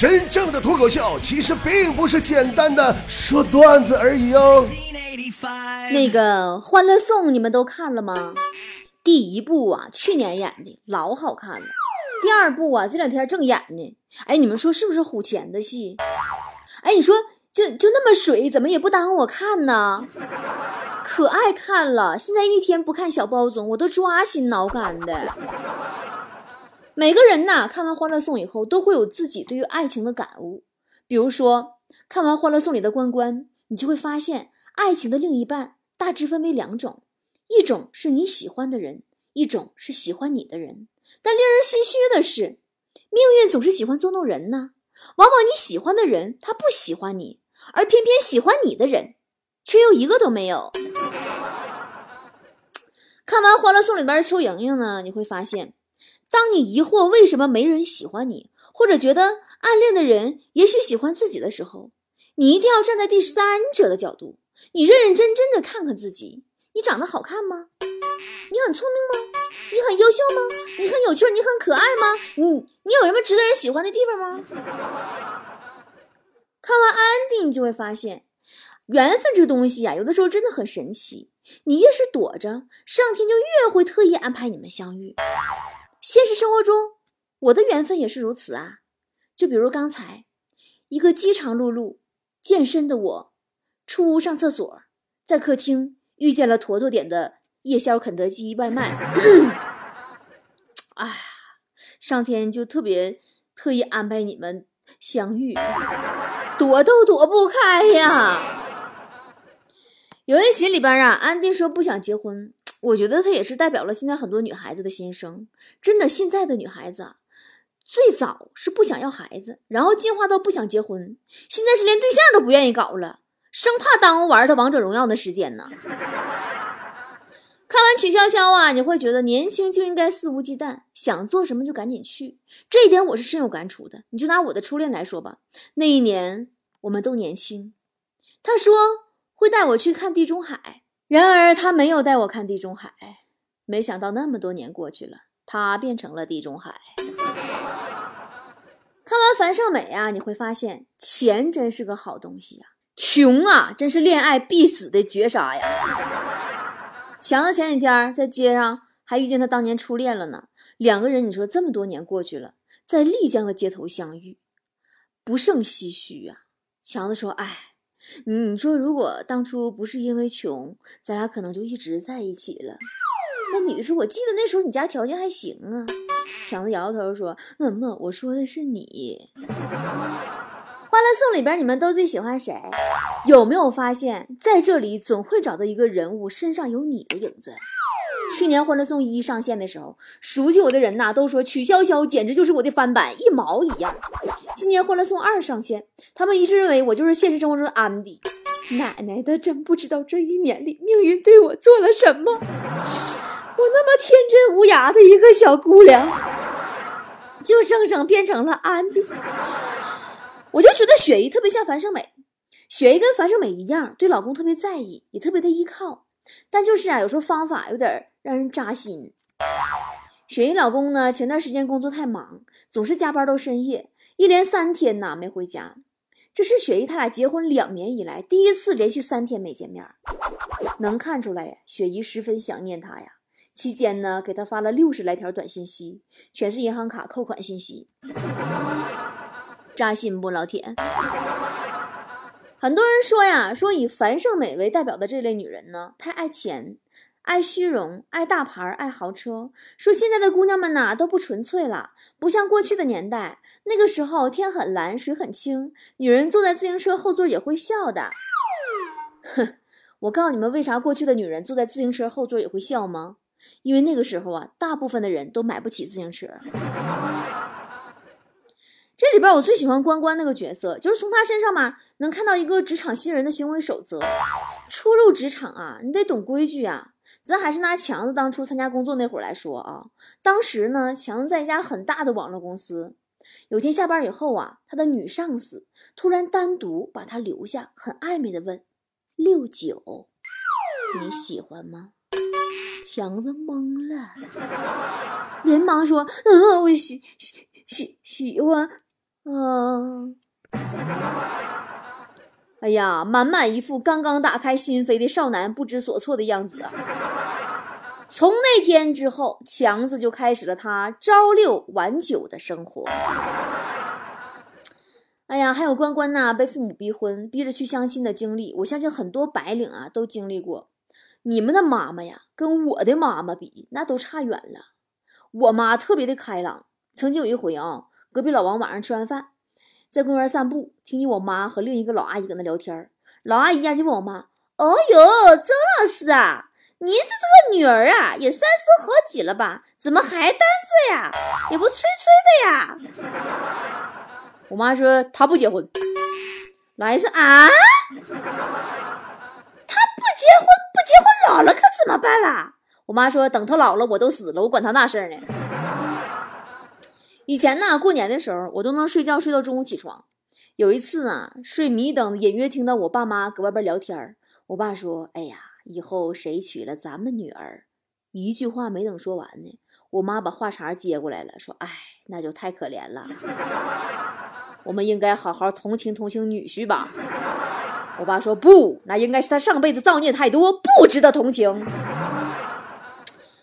真正的脱口秀其实并不是简单的说段子而已哦。那个《欢乐颂》你们都看了吗？第一部啊，去年演的老好看了。第二部啊，这两天正演呢。哎，你们说是不是虎钳的戏？哎，你说就就那么水，怎么也不耽误我看呢？可爱看了，现在一天不看小包总，我都抓心挠肝的。每个人呐，看完《欢乐颂》以后，都会有自己对于爱情的感悟。比如说，看完《欢乐颂》里的关关，你就会发现，爱情的另一半大致分为两种：一种是你喜欢的人，一种是喜欢你的人。但令人唏嘘的是，命运总是喜欢捉弄人呢。往往你喜欢的人他不喜欢你，而偏偏喜欢你的人，却又一个都没有。看完《欢乐颂》里边的邱莹莹呢，你会发现。当你疑惑为什么没人喜欢你，或者觉得暗恋的人也许喜欢自己的时候，你一定要站在第三者的角度，你认认真真的看看自己：你长得好看吗？你很聪明吗？你很优秀吗？你很有趣？你很可爱吗？你你有什么值得人喜欢的地方吗？看完安迪，你就会发现，缘分这个东西啊，有的时候真的很神奇。你越是躲着，上天就越会特意安排你们相遇。现实生活中，我的缘分也是如此啊。就比如刚才，一个饥肠辘辘、健身的我，出屋上厕所，在客厅遇见了坨坨点的夜宵肯德基外卖。哎呀，上天就特别特意安排你们相遇，躲都躲不开呀。有一集里边啊，安迪说不想结婚。我觉得它也是代表了现在很多女孩子的心声。真的，现在的女孩子啊，最早是不想要孩子，然后进化到不想结婚，现在是连对象都不愿意搞了，生怕耽误玩的王者荣耀的时间呢。看完曲筱绡啊，你会觉得年轻就应该肆无忌惮，想做什么就赶紧去。这一点我是深有感触的。你就拿我的初恋来说吧，那一年我们都年轻，他说会带我去看地中海。然而他没有带我看地中海，没想到那么多年过去了，他变成了地中海。看完樊胜美啊，你会发现钱真是个好东西呀，穷啊真是恋爱必死的绝杀呀。强子前几天在街上还遇见他当年初恋了呢，两个人你说这么多年过去了，在丽江的街头相遇，不胜唏嘘啊。强子说：“哎。”你说，如果当初不是因为穷，咱俩可能就一直在一起了。那你说：“我记得那时候你家条件还行啊。”强子摇摇头说：“嗯么，我说的是你。”《欢乐颂》里边你们都最喜欢谁？有没有发现，在这里总会找到一个人物身上有你的影子？去年《欢乐颂一》上线的时候，熟悉我的人呐都说曲筱绡简直就是我的翻版，一毛一样。今年《欢乐颂二》上线，他们一致认为我就是现实生活中的安迪。奶奶的，真不知道这一年里命运对我做了什么。我那么天真无涯的一个小姑娘，就生生变成了安迪。我就觉得雪姨特别像樊胜美，雪姨跟樊胜美一样，对老公特别在意，也特别的依靠。但就是啊，有时候方法有点让人扎心。雪姨老公呢，前段时间工作太忙，总是加班到深夜，一连三天呐没回家。这是雪姨他俩结婚两年以来第一次连续三天没见面，能看出来呀，雪姨十分想念他呀。期间呢，给他发了六十来条短信息，全是银行卡扣款信息，扎心不，老铁？很多人说呀，说以樊胜美为代表的这类女人呢，太爱钱、爱虚荣、爱大牌、爱豪车。说现在的姑娘们呐都不纯粹了，不像过去的年代，那个时候天很蓝，水很清，女人坐在自行车后座也会笑的。哼，我告诉你们，为啥过去的女人坐在自行车后座也会笑吗？因为那个时候啊，大部分的人都买不起自行车。这里边我最喜欢关关那个角色，就是从他身上嘛，能看到一个职场新人的行为守则。初入职场啊，你得懂规矩啊。咱还是拿强子当初参加工作那会儿来说啊，当时呢，强子在一家很大的网络公司。有天下班以后啊，他的女上司突然单独把他留下，很暧昧的问：“六九，你喜欢吗？”强子懵了，连忙说：“嗯，我喜喜喜喜欢。”嗯。哎呀，满满一副刚刚打开心扉的少男不知所措的样子啊！从那天之后，强子就开始了他朝六晚九的生活。哎呀，还有关关呐，被父母逼婚、逼着去相亲的经历，我相信很多白领啊都经历过。你们的妈妈呀，跟我的妈妈比，那都差远了。我妈特别的开朗，曾经有一回啊，隔壁老王晚上吃完饭。在公园散步，听见我妈和另一个老阿姨搁那聊天老阿姨呀就问我妈：“哦哟，周老师啊，您这是个女儿啊，也三十好几了吧？怎么还单着呀？也不催催的呀？”我妈说：“她不结婚。”老阿姨说：“啊，她不结婚，不结婚老了可怎么办啦？”我妈说：“等她老了，我都死了，我管她那事儿呢。”以前呢，过年的时候，我都能睡觉睡到中午起床。有一次啊，睡迷瞪，隐约听到我爸妈搁外边聊天我爸说：“哎呀，以后谁娶了咱们女儿？”一句话没等说完呢，我妈把话茬接过来了，说：“哎，那就太可怜了。我们应该好好同情同情女婿吧。”我爸说：“不，那应该是他上辈子造孽太多，不值得同情。”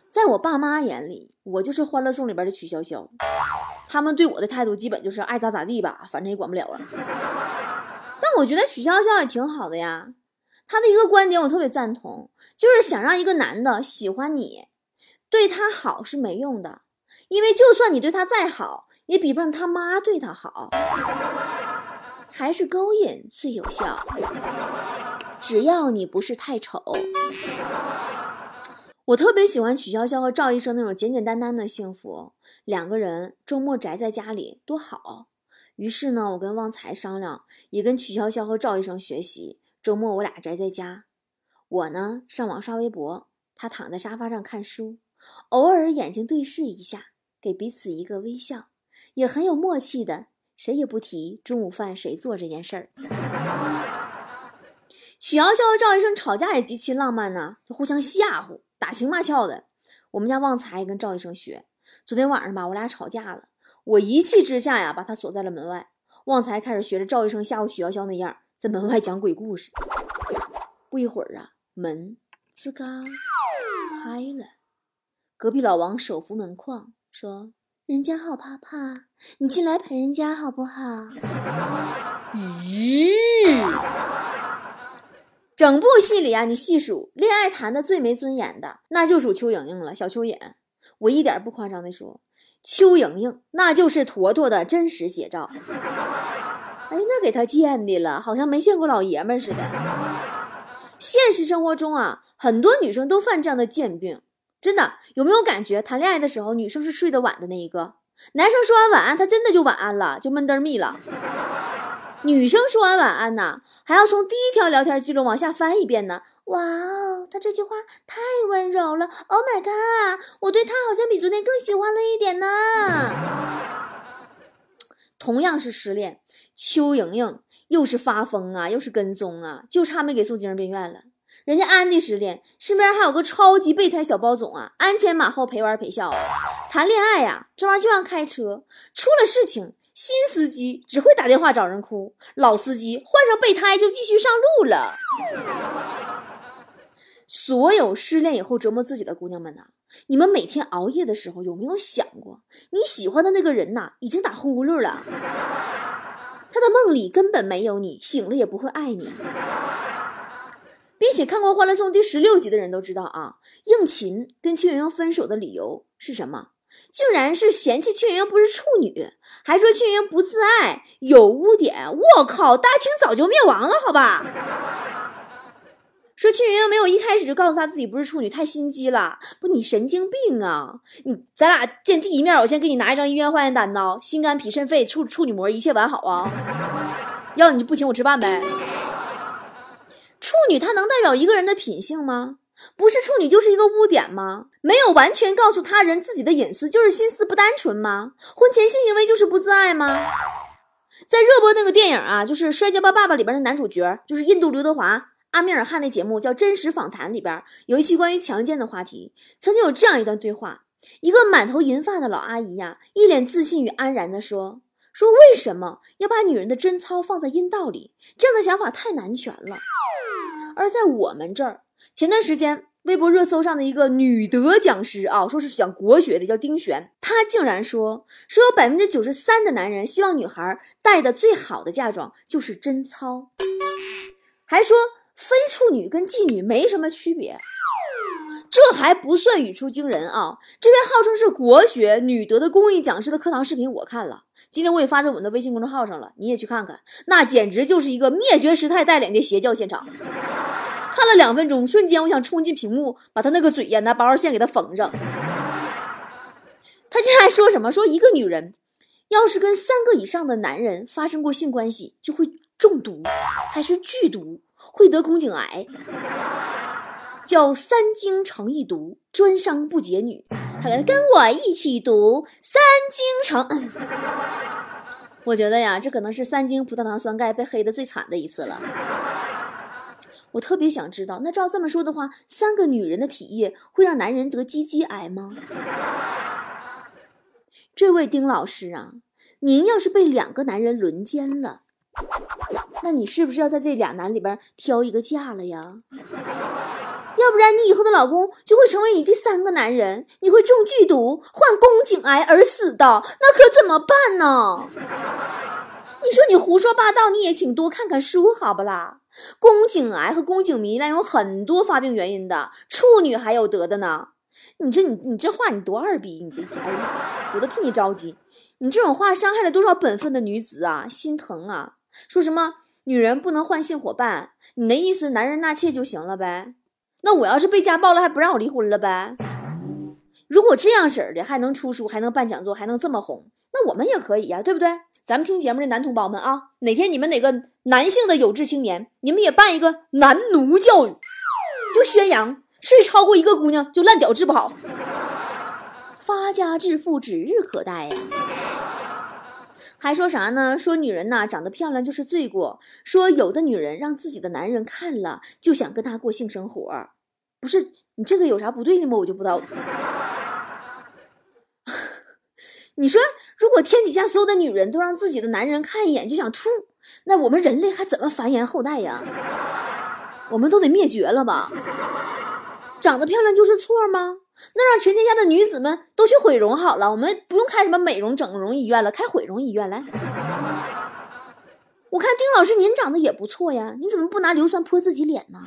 在我爸妈眼里，我就是《欢乐颂》里边的曲筱绡。他们对我的态度基本就是爱咋咋地吧，反正也管不了了。但我觉得曲筱绡也挺好的呀，她的一个观点我特别赞同，就是想让一个男的喜欢你，对他好是没用的，因为就算你对他再好，也比不上他妈对他好，还是勾引最有效，只要你不是太丑。我特别喜欢曲筱绡和赵医生那种简简单单的幸福，两个人周末宅在家里多好。于是呢，我跟旺财商量，也跟曲筱绡和赵医生学习，周末我俩宅在家，我呢上网刷微博，他躺在沙发上看书，偶尔眼睛对视一下，给彼此一个微笑，也很有默契的，谁也不提中午饭谁做这件事儿。曲筱绡和赵医生吵架也极其浪漫呢，就互相吓唬。打情骂俏的，我们家旺财跟赵医生学。昨天晚上吧，我俩吵架了，我一气之下呀，把他锁在了门外。旺财开始学着赵医生吓唬许潇潇那样，在门外讲鬼故事。不一会儿啊，门吱嘎开了，隔壁老王手扶门框说：“人家好怕怕，你进来陪人家好不好？”咦。整部戏里啊，你细数恋爱谈的最没尊严的，那就属邱莹莹了。小蚯蚓，我一点不夸张的说，邱莹莹那就是坨坨的真实写照。哎，那给他贱的了，好像没见过老爷们似的。现实生活中啊，很多女生都犯这样的贱病，真的有没有感觉？谈恋爱的时候，女生是睡得晚的那一个，男生说完晚安，他真的就晚安了，就闷得密了。女生说完晚安呢，还要从第一条聊天记录往下翻一遍呢。哇哦，他这句话太温柔了。Oh my god，我对他好像比昨天更喜欢了一点呢。同样是失恋，邱莹莹又是发疯啊，又是跟踪啊，就差没给送精神病院了。人家安迪失恋，身边还有个超级备胎小包总啊，鞍前马后陪玩陪笑。谈恋爱呀，这玩意儿就像开车，出了事情。新司机只会打电话找人哭，老司机换上备胎就继续上路了。所有失恋以后折磨自己的姑娘们呐，你们每天熬夜的时候有没有想过，你喜欢的那个人呐已经打呼噜了，他的梦里根本没有你，醒了也不会爱你。并且看过《欢乐颂》第十六集的人都知道啊，应勤跟邱莹莹分手的理由是什么？竟然是嫌弃邱莹莹不是处女，还说邱莹莹不自爱，有污点。我靠，大清早就灭亡了，好吧？说邱莹莹没有一开始就告诉他自己不是处女，太心机了。不，你神经病啊！你咱俩见第一面，我先给你拿一张医院化验单呢，心肝脾肾肺处处女膜一切完好啊。要你就不请我吃饭呗。处女她能代表一个人的品性吗？不是处女就是一个污点吗？没有完全告诉他人自己的隐私，就是心思不单纯吗？婚前性行为就是不自爱吗？在热播那个电影啊，就是《摔跤吧，爸爸》里边的男主角，就是印度刘德华、阿米尔汗那节目叫《真实访谈》里边有一期关于强奸的话题，曾经有这样一段对话：一个满头银发的老阿姨呀，一脸自信与安然地说。说为什么要把女人的贞操放在阴道里？这样的想法太男权了。而在我们这儿，前段时间微博热搜上的一个女德讲师啊，说是讲国学的，叫丁璇，她竟然说说有百分之九十三的男人希望女孩带的最好的嫁妆就是贞操，还说非处女跟妓女没什么区别。这还不算语出惊人啊！这位号称是国学女德的公益讲师的课堂视频我看了，今天我也发在我们的微信公众号上了，你也去看看，那简直就是一个灭绝师太带领的邪教现场。看了两分钟，瞬间我想冲进屏幕，把他那个嘴呀拿八号线给他缝上。他竟然说什么？说一个女人要是跟三个以上的男人发生过性关系，就会中毒，还是剧毒，会得宫颈癌。叫三精成一毒，专伤不解女。他跟我一起读三精成。我觉得呀，这可能是三精葡萄糖酸钙被黑的最惨的一次了。我特别想知道，那照这么说的话，三个女人的体液会让男人得鸡鸡癌吗？这位丁老师啊，您要是被两个男人轮奸了，那你是不是要在这俩男里边挑一个嫁了呀？要不然你以后的老公就会成为你第三个男人，你会中剧毒、患宫颈癌而死的，那可怎么办呢？你说你胡说八道，你也请多看看书好不啦？宫颈癌和宫颈糜烂有很多发病原因的，处女还有得的呢。你这你你这话你多二逼，你这哎呀，我都替你着急。你这种话伤害了多少本分的女子啊，心疼啊！说什么女人不能换性伙伴？你的意思男人纳妾就行了呗？那我要是被家暴了，还不让我离婚了呗？如果这样式儿的还能出书，还能办讲座，还能这么红，那我们也可以呀，对不对？咱们听节目的男同胞们啊，哪天你们哪个男性的有志青年，你们也办一个男奴教育，就宣扬睡超过一个姑娘就烂屌治不好，发家致富指日可待呀。还说啥呢？说女人呐长得漂亮就是罪过。说有的女人让自己的男人看了就想跟他过性生活，不是你这个有啥不对的吗？我就不知道。你说如果天底下所有的女人都让自己的男人看一眼就想吐，那我们人类还怎么繁衍后代呀？我们都得灭绝了吧？长得漂亮就是错吗？那让全天下的女子们都去毁容好了，我们不用开什么美容整容医院了，开毁容医院来。我看丁老师您长得也不错呀，你怎么不拿硫酸泼自己脸呢？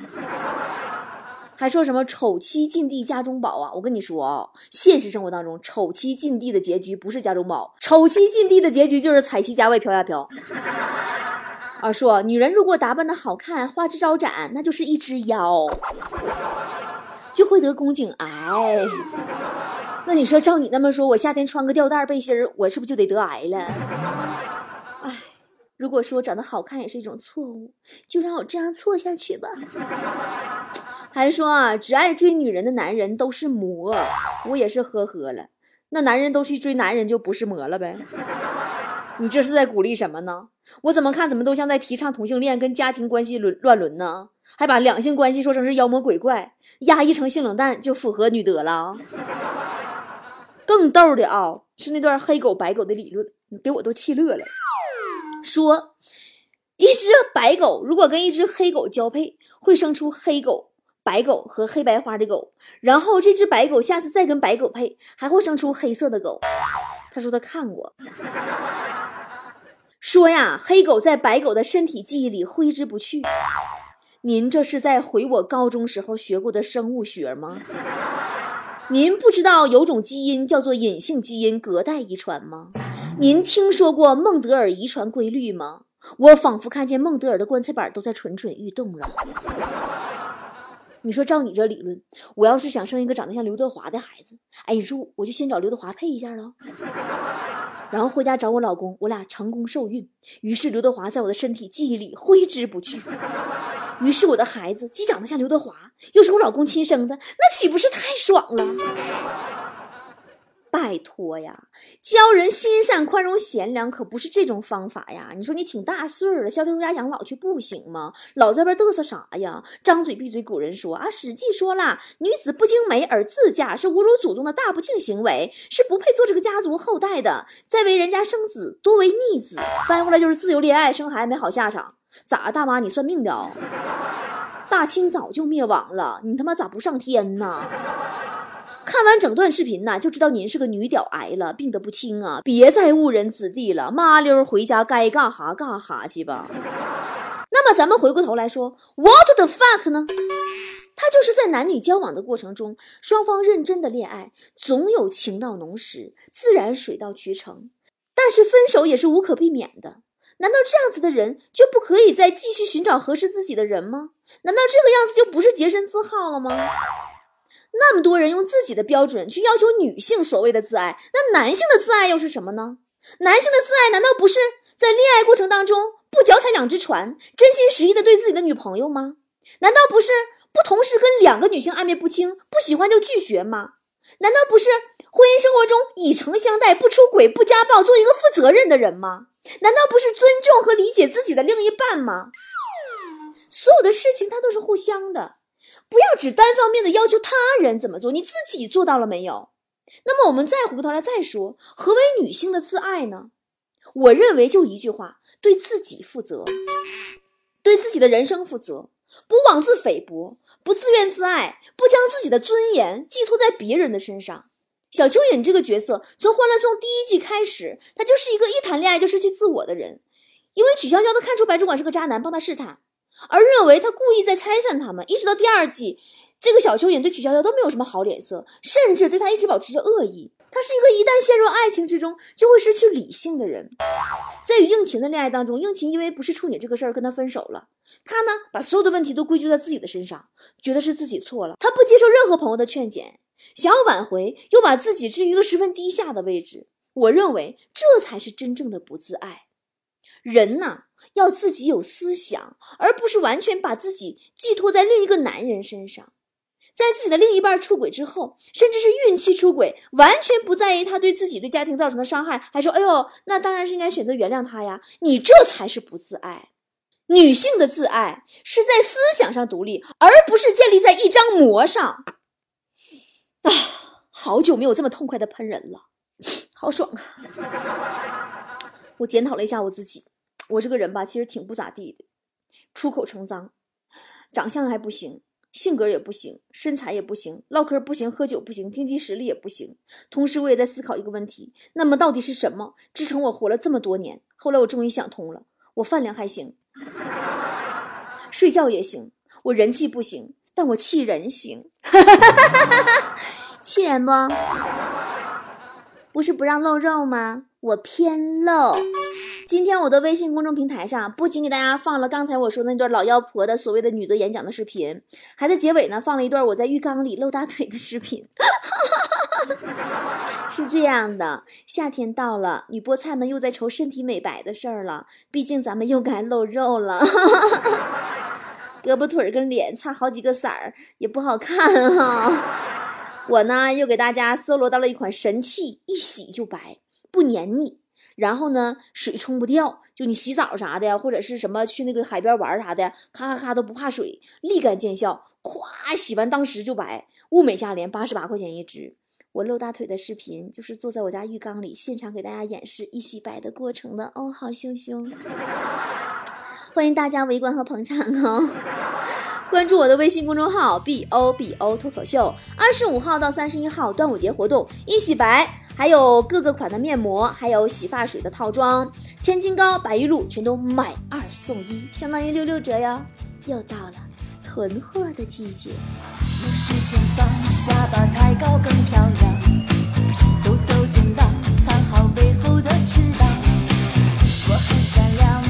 还说什么丑妻近地家中宝啊？我跟你说啊，现实生活当中丑妻近地的结局不是家中宝，丑妻近地的结局就是彩旗家外飘呀飘。啊，说女人如果打扮的好看，花枝招展，那就是一只妖。就会得宫颈癌。那你说，照你那么说，我夏天穿个吊带背心儿，我是不是就得得癌了？哎，如果说长得好看也是一种错误，就让我这样错下去吧。还说啊，只爱追女人的男人都是魔，我也是呵呵了。那男人都去追男人就不是魔了呗？你这是在鼓励什么呢？我怎么看怎么都像在提倡同性恋跟家庭关系轮乱伦呢？还把两性关系说成是妖魔鬼怪，压抑成性冷淡就符合女德了。更逗的啊，是那段黑狗白狗的理论，给我都气乐了。说一只白狗如果跟一只黑狗交配，会生出黑狗、白狗和黑白花的狗。然后这只白狗下次再跟白狗配，还会生出黑色的狗。他说他看过，说呀，黑狗在白狗的身体记忆里挥之不去。您这是在回我高中时候学过的生物学吗？您不知道有种基因叫做隐性基因隔代遗传吗？您听说过孟德尔遗传规律吗？我仿佛看见孟德尔的棺材板都在蠢蠢欲动了。你说照你这理论，我要是想生一个长得像刘德华的孩子，哎，你说我就先找刘德华配一下了，然后回家找我老公，我俩成功受孕。于是刘德华在我的身体记忆里挥之不去。于是我的孩子既长得像刘德华，又是我老公亲生的，那岂不是太爽了？拜托呀，教人心善、宽容、贤良，可不是这种方法呀！你说你挺大岁儿了，消停在家养老去不行吗？老在外嘚瑟啥呀？张嘴闭嘴，古人说啊，《史记》说了，女子不经媒而自嫁，是侮辱祖宗的大不敬行为，是不配做这个家族后代的。再为人家生子，多为逆子。翻过来就是自由恋爱，生孩子没好下场。咋，大妈你算命的哦？大清早就灭亡了，你他妈咋不上天呢？看完整段视频呢，就知道您是个女屌癌了，病得不轻啊！别再误人子弟了，麻溜回家该干哈干哈去吧。那么咱们回过头来说，What the fuck 呢？他就是在男女交往的过程中，双方认真的恋爱，总有情到浓时，自然水到渠成。但是分手也是无可避免的。难道这样子的人就不可以再继续寻找合适自己的人吗？难道这个样子就不是洁身自好了吗？那么多人用自己的标准去要求女性所谓的自爱，那男性的自爱又是什么呢？男性的自爱难道不是在恋爱过程当中不脚踩两只船，真心实意的对自己的女朋友吗？难道不是不同时跟两个女性暧昧不清，不喜欢就拒绝吗？难道不是婚姻生活中以诚相待，不出轨，不家暴，做一个负责任的人吗？难道不是尊重和理解自己的另一半吗？所有的事情它都是互相的。不要只单方面的要求他人怎么做，你自己做到了没有？那么我们再回过头来再说，何为女性的自爱呢？我认为就一句话：对自己负责，对自己的人生负责，不妄自菲薄，不自怨自艾，不将自己的尊严寄托在别人的身上。小蚯蚓这个角色从《欢乐颂》第一季开始，他就是一个一谈恋爱就失去自我的人，因为曲筱绡都看出白主管是个渣男，帮他试探。而认为他故意在拆散他们，一直到第二季，这个小蚯蚓对曲筱绡都没有什么好脸色，甚至对他一直保持着恶意。他是一个一旦陷入爱情之中就会失去理性的人。在与应勤的恋爱当中，应勤因为不是处女这个事儿跟他分手了，他呢把所有的问题都归咎在自己的身上，觉得是自己错了。他不接受任何朋友的劝解，想要挽回，又把自己置于一个十分低下的位置。我认为这才是真正的不自爱。人呐，要自己有思想，而不是完全把自己寄托在另一个男人身上。在自己的另一半出轨之后，甚至是孕期出轨，完全不在意他对自己、对家庭造成的伤害，还说：“哎呦，那当然是应该选择原谅他呀。”你这才是不自爱。女性的自爱是在思想上独立，而不是建立在一张膜上。啊，好久没有这么痛快的喷人了，好爽啊！我检讨了一下我自己。我这个人吧，其实挺不咋地的，出口成脏，长相还不行，性格也不行，身材也不行，唠嗑不行，喝酒不行，经济实力也不行。同时，我也在思考一个问题：那么到底是什么支撑我活了这么多年？后来我终于想通了，我饭量还行，睡觉也行，我人气不行，但我气人行，哈哈哈哈哈哈气人不？不是不让露肉吗？我偏露。今天我的微信公众平台上不仅给大家放了刚才我说的那段老妖婆的所谓的女的演讲的视频，还在结尾呢放了一段我在浴缸里露大腿的视频。是这样的，夏天到了，女菠菜们又在愁身体美白的事儿了。毕竟咱们又该露肉了，胳膊腿跟脸差好几个色儿也不好看哈。我呢又给大家搜罗到了一款神器，一洗就白，不黏腻。然后呢，水冲不掉，就你洗澡啥的，或者是什么去那个海边玩啥的，咔咔咔都不怕水，立竿见效，咵洗完当时就白，物美价廉，八十八块钱一支。我露大腿的视频就是坐在我家浴缸里，现场给大家演示一洗白的过程的哦，好羞羞，欢迎大家围观和捧场哦。关注我的微信公众号 b o b o 脱口秀，二十五号到三十一号端午节活动一洗白。还有各个款的面膜，还有洗发水的套装，千金膏、白玉露全都买二送一，相当于六六折哟！又到了囤货的季节。前方，下巴太高更漂亮，抖抖肩膀，藏好背后的翅膀。我很善良，